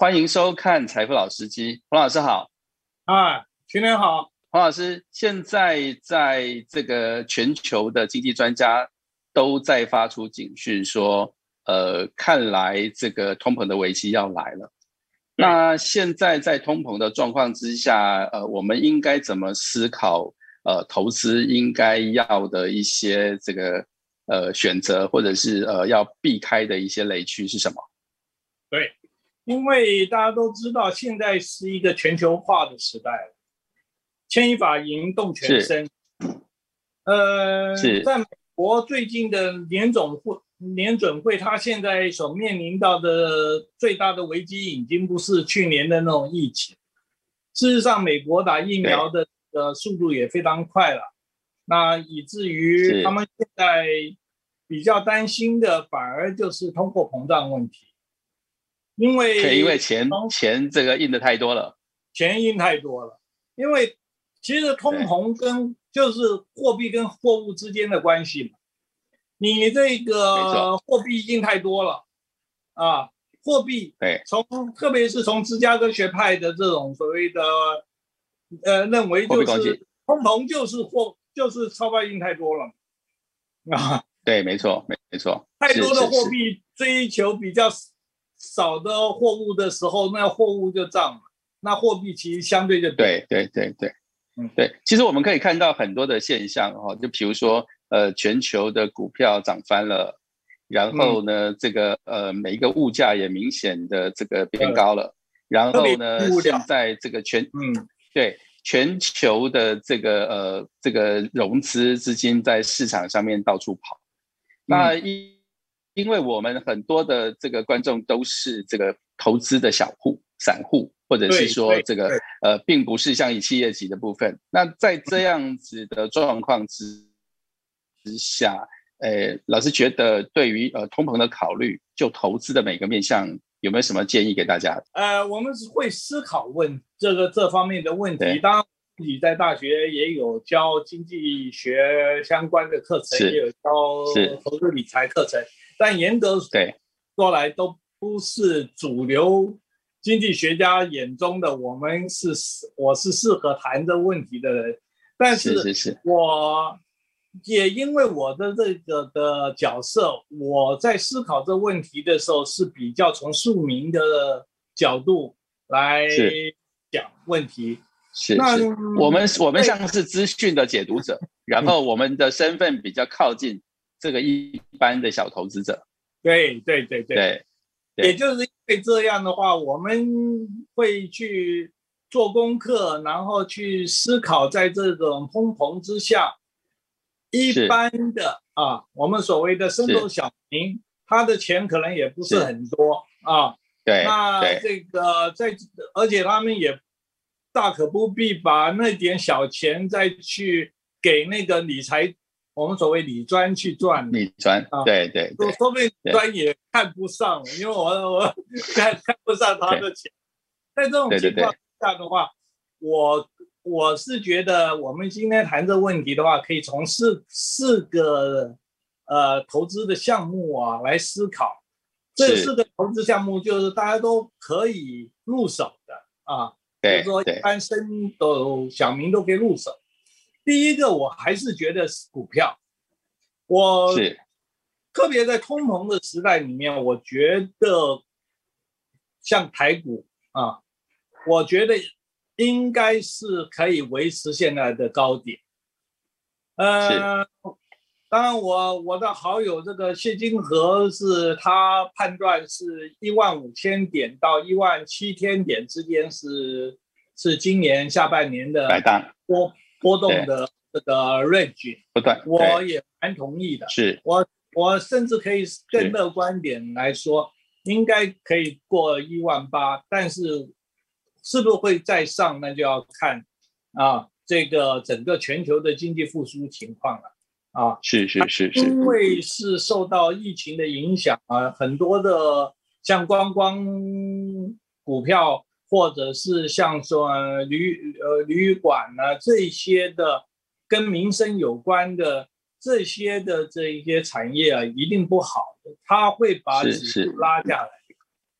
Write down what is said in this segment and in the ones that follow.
欢迎收看《财富老司机》，黄老师好。啊，新年好，黄老师。现在在这个全球的经济专家都在发出警讯，说，呃，看来这个通膨的危机要来了。那现在在通膨的状况之下，呃，我们应该怎么思考？呃，投资应该要的一些这个呃选择，或者是呃要避开的一些雷区是什么？对。因为大家都知道，现在是一个全球化的时代，牵一发赢动全身。呃，在美国最近的年总会、年准会，它现在所面临到的最大的危机，已经不是去年的那种疫情。事实上，美国打疫苗的呃速度也非常快了，那以至于他们现在比较担心的，反而就是通货膨胀问题。因为因为钱钱这个印的太多了，钱印太多了。因为其实通膨跟就是货币跟货物之间的关系嘛。你这个货币印太多了啊，货币对从特别是从芝加哥学派的这种所谓的呃认为就是通膨就是货就是钞票印太多了啊，对，没错，没没错，太多的货币追求比较。少的货物的时候，那货物就涨，那货币其实相对就对对对对，嗯。对。其实我们可以看到很多的现象哈，就比如说呃，全球的股票涨翻了，然后呢，这个呃每一个物价也明显的这个变高了，然后呢，现在这个全嗯。对全球的这个呃这个融资资金在市场上面到处跑，那一。因为我们很多的这个观众都是这个投资的小户、散户，或者是说这个呃，并不是像以企业级的部分。那在这样子的状况之之下，呃，老师觉得对于呃通膨的考虑，就投资的每个面向，有没有什么建议给大家？呃，我们是会思考问这个这方面的问题。当然，自己在大学也有教经济学相关的课程，也有教投资理财课程。但严格说来，都不是主流经济学家眼中的我们是我是适合谈这问题的人。但是，是我也因为我的这个的角色，我在思考这问题的时候是比较从庶民的角度来讲问题。是，那我们我们像是资讯的解读者，然后我们的身份比较靠近。这个一般的小投资者，对对对对，也就是因为这样的话，我们会去做功课，然后去思考，在这种通膨之下，一般的啊，我们所谓的深度小民，他的钱可能也不是很多啊。对，那这个在，而且他们也大可不必把那点小钱再去给那个理财。我们所谓理专去赚，理专啊，对对，说说不定专也看不上，因为我我 看看不上他的钱。在这种情况下的话，我我是觉得，我们今天谈这问题的话，可以从四四个呃投资的项目啊来思考。这四个投资项目就是大家都可以入手的啊，就是说一般生都小民都可以入手。第一个，我还是觉得是股票。我是特别在通膨的时代里面，我觉得像台股啊，我觉得应该是可以维持现在的高点。呃，当然，我我的好友这个谢金河是他判断是一万五千点到一万七千点之间是是今年下半年的波。波动的这个 range 不断，我也蛮同意的。是我我甚至可以更乐观点来说，应该可以过一万八，但是是不是会再上，那就要看啊这个整个全球的经济复苏情况了啊。是是是是，因为是受到疫情的影响啊，很多的像观光股票。或者是像说旅呃旅馆呢这些的跟民生有关的这些的这一些产业啊，一定不好的，它会把指数拉下来。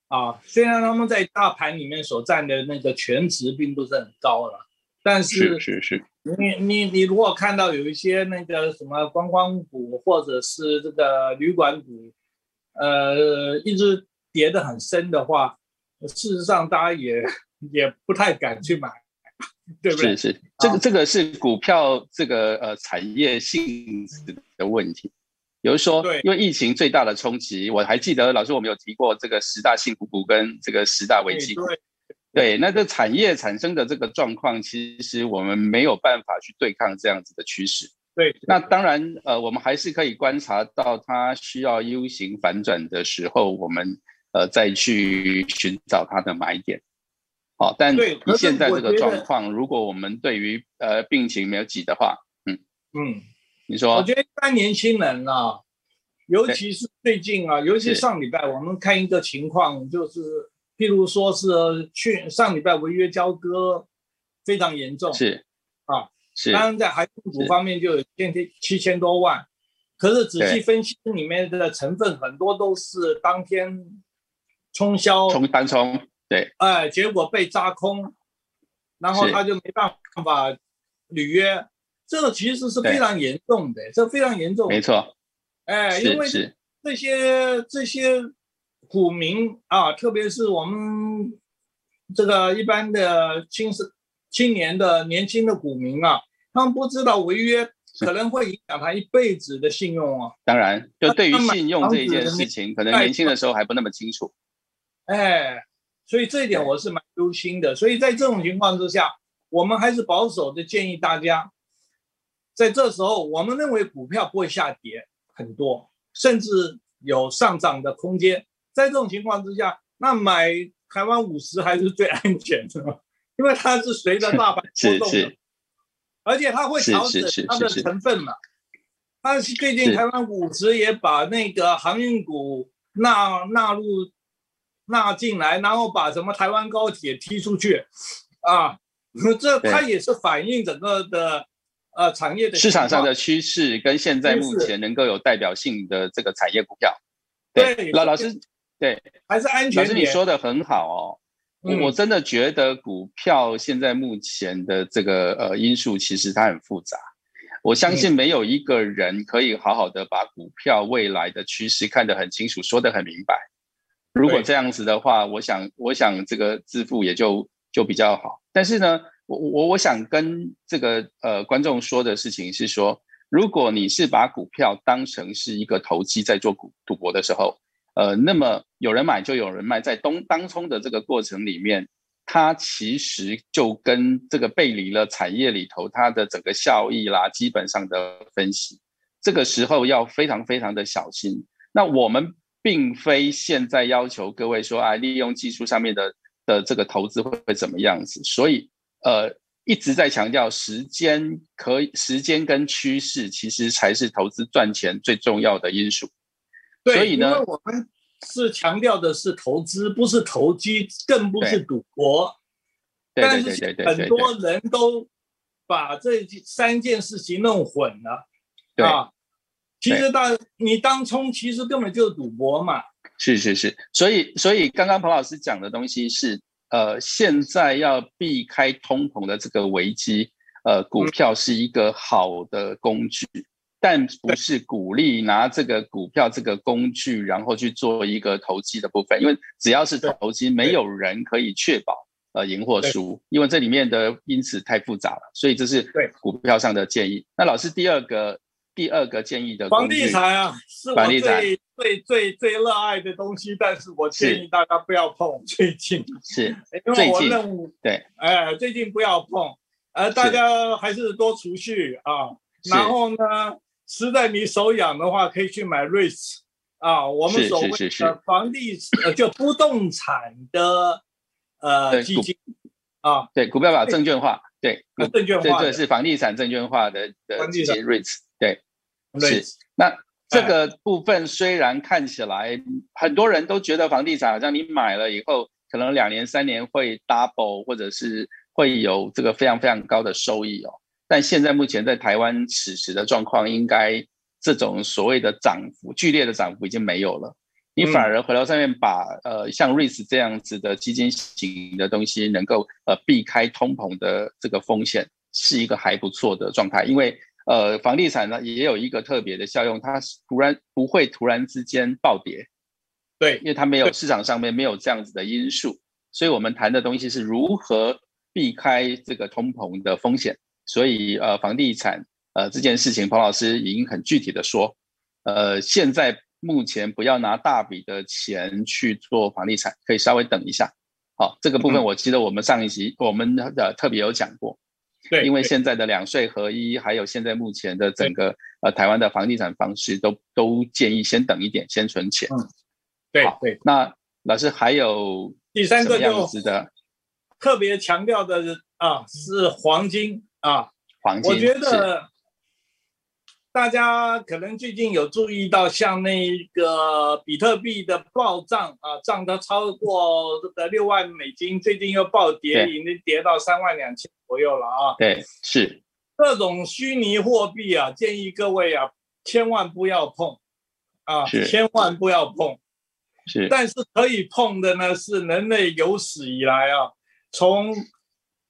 啊，虽然他们在大盘里面所占的那个权值并不是很高了，但是是是，你你你如果看到有一些那个什么观光股或者是这个旅馆股，呃，一直跌得很深的话，事实上大家也也不太敢去买，对不对？是是，这个这个是股票这个呃产业性质的问题。比如说，因为疫情最大的冲击，我还记得老师我们有提过这个十大幸福股跟这个十大危机股。对，那这产业产生的这个状况，其实我们没有办法去对抗这样子的趋势。对，那当然，呃，我们还是可以观察到它需要 U 型反转的时候，我们呃再去寻找它的买点。好，但以现在这个状况，如果我们对于呃病情没有挤的话，嗯嗯。你说，我觉得一般年轻人啊，尤其是最近啊，尤其上礼拜，我们看一个情况，就是譬如说是去上礼拜违约交割非常严重，是啊，是。当然在海股方面就有七千七千多万，可是仔细分析里面的成分很多都是当天冲销，冲单冲，对，哎，结果被扎空，然后他就没办法履约。这个其实是非常严重的，这非常严重。没错，哎，因为这些这些股民啊，特别是我们这个一般的青是青年的年轻的股民啊，他们不知道违约可能会影响他一辈子的信用哦。当然，就对于信用这一件事情，可能年轻的时候还不那么清楚。哎，所以这一点我是蛮忧心的。所以在这种情况之下，我们还是保守的建议大家。在这时候，我们认为股票不会下跌很多，甚至有上涨的空间。在这种情况之下，那买台湾五十还是最安全的，因为它是随着大盘波动的，而且它会调整它的成分嘛。但是最近台湾五十也把那个航运股纳纳入纳进来，然后把什么台湾高铁踢出去。啊，这它也是反映整个的。呃，产业的市场上的趋势跟现在目前能够有代表性的这个产业股票，对老老师，对。还是安全。老师你说的很好哦，我真的觉得股票现在目前的这个呃因素其实它很复杂，我相信没有一个人可以好好的把股票未来的趋势看得很清楚，说得很明白。如果这样子的话，我想我想这个致富也就就比较好，但是呢。我我我想跟这个呃观众说的事情是说，如果你是把股票当成是一个投机在做股赌博的时候，呃，那么有人买就有人卖，在东当冲的这个过程里面，它其实就跟这个背离了产业里头它的整个效益啦，基本上的分析，这个时候要非常非常的小心。那我们并非现在要求各位说啊，利用技术上面的的这个投资会会怎么样子，所以。呃，一直在强调时间可以，时间跟趋势其实才是投资赚钱最重要的因素。对，所以呢，我们是强调的是投资，不是投机，更不是赌博。但是很多人都把这三件事情弄混了。啊，其实当你当冲，其实根本就是赌博嘛。是是是，所以所以刚刚彭老师讲的东西是。呃，现在要避开通膨的这个危机，呃，股票是一个好的工具，但不是鼓励拿这个股票这个工具，然后去做一个投机的部分。因为只要是投机，没有人可以确保呃赢或输，因为这里面的因此太复杂了。所以这是对股票上的建议。那老师第二个。第二个建议的房地产啊，是我最最最最热爱的东西，但是我建议大家不要碰。最近是，因为我任务对，哎，最近不要碰，呃，大家还是多储蓄啊。然后呢，实在你手痒的话，可以去买 REITs 啊，我们所谓的房地呃，就不动产的呃基金啊，对，股票把证券化，对，证券化，对，是房地产证券化的的 REITs，对。是，那这个部分虽然看起来很多人都觉得房地产好像你买了以后，可能两年三年会 double，或者是会有这个非常非常高的收益哦。但现在目前在台湾此时的状况，应该这种所谓的涨幅剧烈的涨幅已经没有了，你反而回到上面把呃像瑞士这样子的基金型的东西能够呃避开通膨的这个风险，是一个还不错的状态。因为呃房地产呢也有一个特别的效用，它突然不会突然之间暴跌，对，因为它没有市场上面没有这样子的因素，所以我们谈的东西是如何避开这个通膨的风险。所以呃房地产呃这件事情，彭老师已经很具体的说，呃现在。目前不要拿大笔的钱去做房地产，可以稍微等一下。好，这个部分我记得我们上一集我们的特别有讲过。对，因为现在的两税合一，还有现在目前的整个呃台湾的房地产方式，都都建议先等一点，先存钱。嗯，对对。那老师还有第三个样子的特别强调的啊，是黄金啊，黄金。我觉得。大家可能最近有注意到，像那个比特币的暴涨啊，涨得超过这个六万美金，最近又暴跌，已经跌到三万两千左右了啊。对，是这种虚拟货币啊，建议各位啊，千万不要碰啊，千万不要碰。是，但是可以碰的呢，是人类有史以来啊，从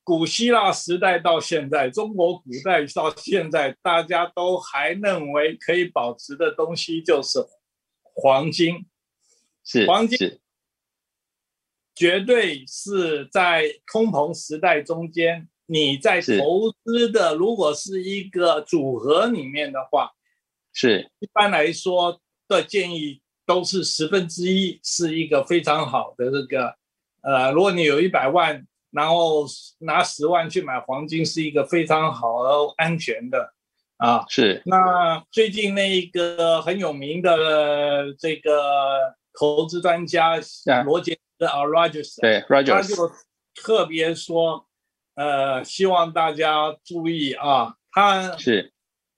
古希腊时代到现在，中国古代到现在，大家都还认为可以保值的东西就是黄金。是黄金，绝对是在通膨时代中间，你在投资的，如果是一个组合里面的话，是一般来说的建议都是十分之一，是一个非常好的这个。呃，如果你有一百万。然后拿十万去买黄金是一个非常好而安全的，啊，是。那最近那一个很有名的这个投资专家罗杰斯啊，Rogers，对，Rogers，他就特别说，呃，希望大家注意啊，他是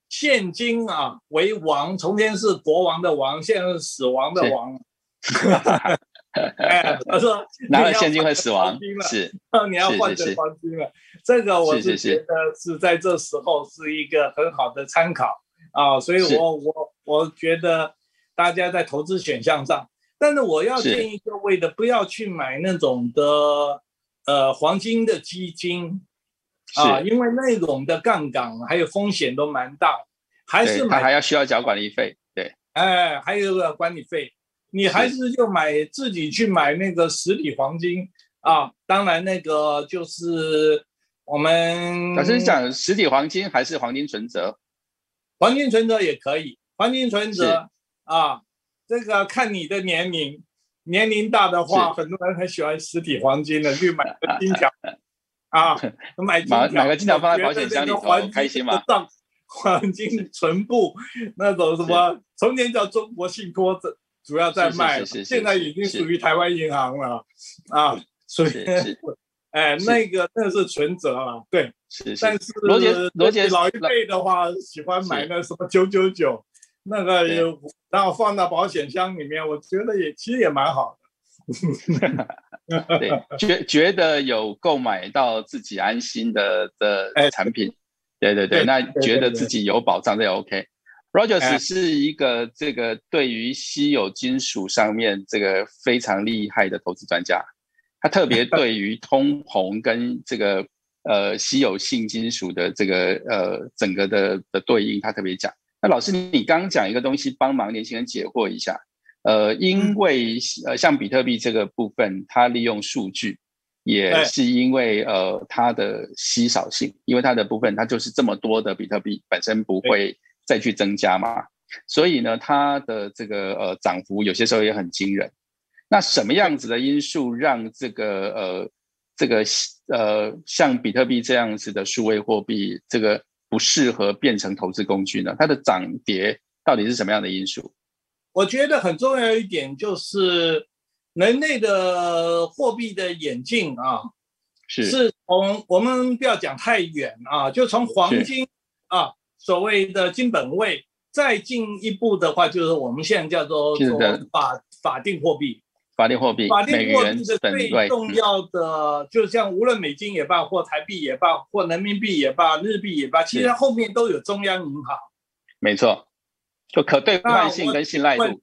现金啊为王，从前是国王的王，现在是死亡的王。哎，他说 拿了现金会死亡，是，你要换成黄金了。这个我是觉得是在这时候是一个很好的参考啊，所以我我我觉得大家在投资选项上，但是我要建议各位的不要去买那种的呃黄金的基金啊，因为那种的杠杆还有风险都蛮大，还是买还要需要缴管理费，对，哎，还有个管理费。你还是就买自己去买那个实体黄金啊，当然那个就是我们。老师讲实体黄金还是黄金存折？黄金存折也可以，黄金存折啊，这个看你的年龄，年龄大的话，很多人很喜欢实体黄金的，去买个金条 啊，买金条，买个金条放在保险箱里头，开心吗？黄金存布那种什么，从前叫中国信托这。主要在卖，现在已经属于台湾银行了啊，所以，哎，那个那是存折了，对，是但是罗杰罗杰老一辈的话喜欢买那什么九九九，那个有，然后放到保险箱里面，我觉得也其实也蛮好的，对，觉觉得有购买到自己安心的的产品，对对对，那觉得自己有保障，这也 OK。Rogers 是一个这个对于稀有金属上面这个非常厉害的投资专家，他特别对于通膨跟这个呃稀有性金属的这个呃整个的的对应，他特别讲。那老师，你刚讲一个东西，帮忙年轻人解惑一下。呃，因为呃像比特币这个部分，它利用数据，也是因为呃它的稀少性，因为它的部分它就是这么多的比特币本身不会。再去增加嘛，所以呢，它的这个呃涨幅有些时候也很惊人。那什么样子的因素让这个呃这个呃像比特币这样子的数位货币这个不适合变成投资工具呢？它的涨跌到底是什么样的因素？我觉得很重要一点就是人类的货币的演进啊，是是从我们不要讲太远啊，就从黄金啊。所谓的金本位，再进一步的话，就是我们现在叫做法法定货币。法定货币，法定货币是最重要的，就像无论美金也罢，或台币也罢，或人民币也罢，日币也罢，其实后面都有中央银行。没错，就可兑换性跟信赖度。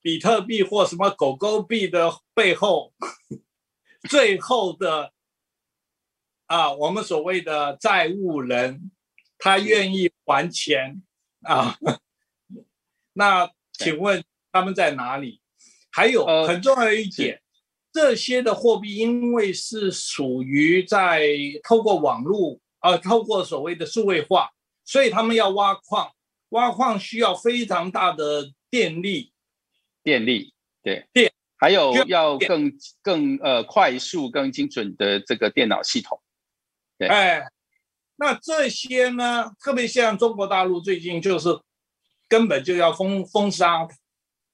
比特币或什么狗狗币的背后，最后的啊，我们所谓的债务人，他愿意还钱啊？那请问他们在哪里？还有很重要的一点，这些的货币因为是属于在透过网络啊，透过所谓的数位化，所以他们要挖矿，挖矿需要非常大的电力。电力对电，还有要更更呃快速、更精准的这个电脑系统。对，哎，那这些呢，特别像中国大陆最近就是根本就要封封杀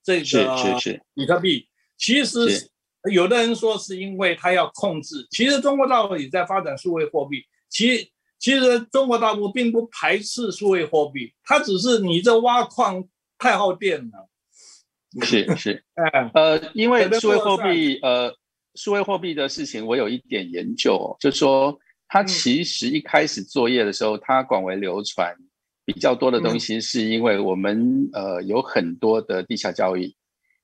这个是是比特币。其实有的人说是因为他要控制，其实中国大陆也在发展数位货币。其其实中国大陆并不排斥数位货币，它只是你这挖矿太耗电了。是是，呃，因为数位货币，呃，数位货币的事情，我有一点研究，就说它其实一开始作业的时候，它广为流传比较多的东西，是因为我们呃有很多的地下交易，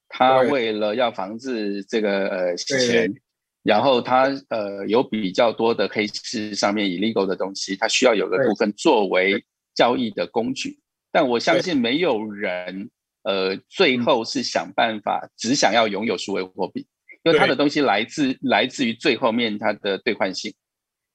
它为了要防止这个呃洗钱，然后它呃有比较多的黑市上面 illegal 的东西，它需要有个部分作为交易的工具，但我相信没有人。呃，最后是想办法，只想要拥有数位货币，因为它的东西来自来自于最后面它的兑换性。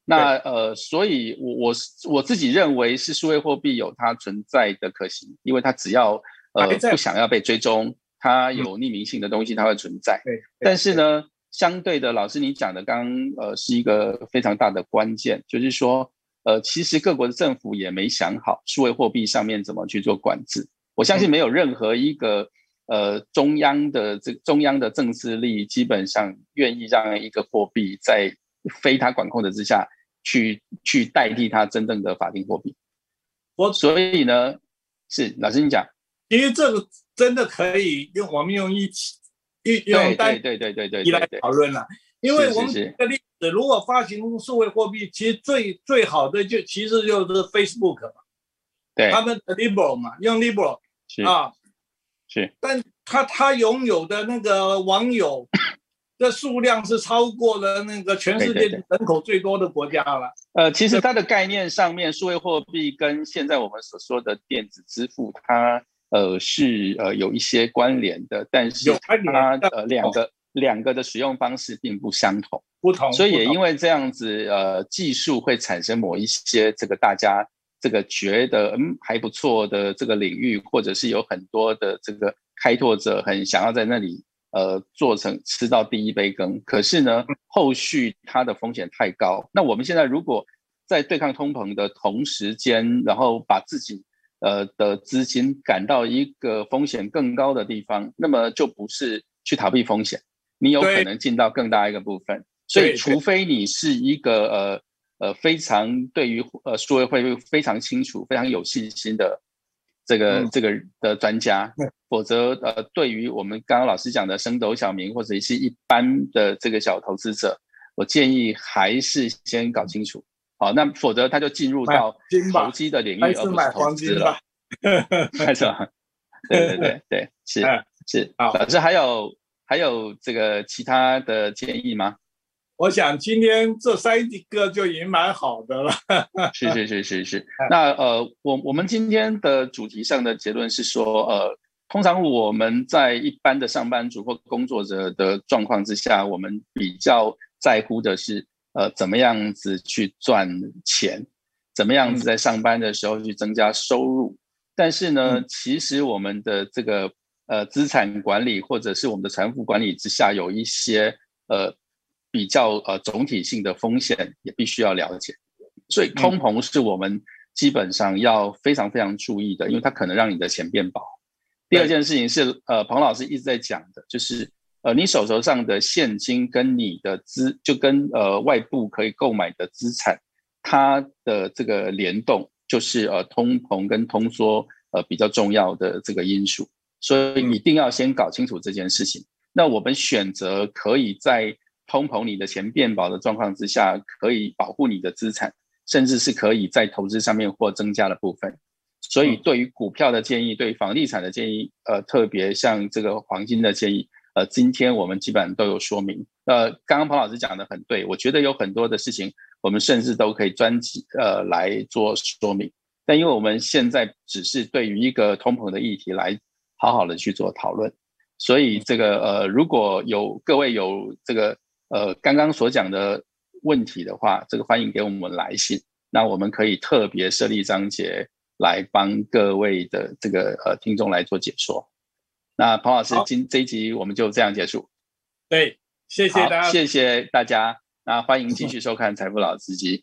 那呃，所以我我我自己认为是数位货币有它存在的可行，因为它只要呃不想要被追踪，它有匿名性的东西它会存在。对。但是呢，相对的，老师你讲的刚呃是一个非常大的关键，就是说呃，其实各国的政府也没想好数位货币上面怎么去做管制。我相信没有任何一个呃中央的这中央的政治力基本上愿意让一个货币在非他管控的之下去去代替他真正的法定货币。我所以呢，是老师你讲，因为这个真的可以用我们用一起用用单对对对对一来讨论了。因为我们举个例子，如果发行数位货币，其实最最好的就其实就是 Facebook 嘛。他们 Libra 嘛，用 Libra 啊，是，但他他拥有的那个网友的数量是超过了那个全世界人口最多的国家了。呃，其实它的概念上面，数位货币跟现在我们所说的电子支付，它呃是呃有一些关联的，但是它呃两个两个的使用方式并不相同，不同，所以也因为这样子，呃，技术会产生某一些这个大家。这个觉得嗯还不错的这个领域，或者是有很多的这个开拓者很想要在那里呃做成吃到第一杯羹，可是呢后续它的风险太高。那我们现在如果在对抗通膨的同时间，然后把自己呃的资金赶到一个风险更高的地方，那么就不是去逃避风险，你有可能进到更大一个部分。所以除非你是一个呃。呃，非常对于呃数位会非常清楚、非常有信心的这个这个的专家，否则呃，对于我们刚刚老师讲的升斗小民或者是一般的这个小投资者，我建议还是先搞清楚，好，那否则他就进入到投机的领域，而不是投资了，是吧？对对对 对，是是，老师还有还有这个其他的建议吗？我想今天这三个就已经蛮好的了。是是是是是。那呃，我我们今天的主题上的结论是说，呃，通常我们在一般的上班族或工作者的状况之下，我们比较在乎的是，呃，怎么样子去赚钱，怎么样子在上班的时候去增加收入。但是呢，其实我们的这个呃资产管理或者是我们的财富管理之下，有一些呃。比较呃总体性的风险也必须要了解，所以通膨是我们基本上要非常非常注意的，因为它可能让你的钱变薄。第二件事情是，呃，彭老师一直在讲的，就是呃，你手头上的现金跟你的资，就跟呃外部可以购买的资产，它的这个联动，就是呃通膨跟通缩呃比较重要的这个因素，所以一定要先搞清楚这件事情。那我们选择可以在通膨，你的钱变薄的状况之下，可以保护你的资产，甚至是可以在投资上面或增加的部分。所以对于股票的建议，对房地产的建议，呃，特别像这个黄金的建议，呃，今天我们基本上都有说明。呃，刚刚彭老师讲的很对，我觉得有很多的事情，我们甚至都可以专辑呃来做说明。但因为我们现在只是对于一个通膨的议题来好好的去做讨论，所以这个呃，如果有各位有这个呃刚刚所讲的问题的话，这个欢迎给我们来信，那我们可以特别设立章节来帮各位的这个呃听众来做解说。那彭老师今这一集我们就这样结束。对，谢谢大家，谢谢大家。那欢迎继续收看《财富老司机》。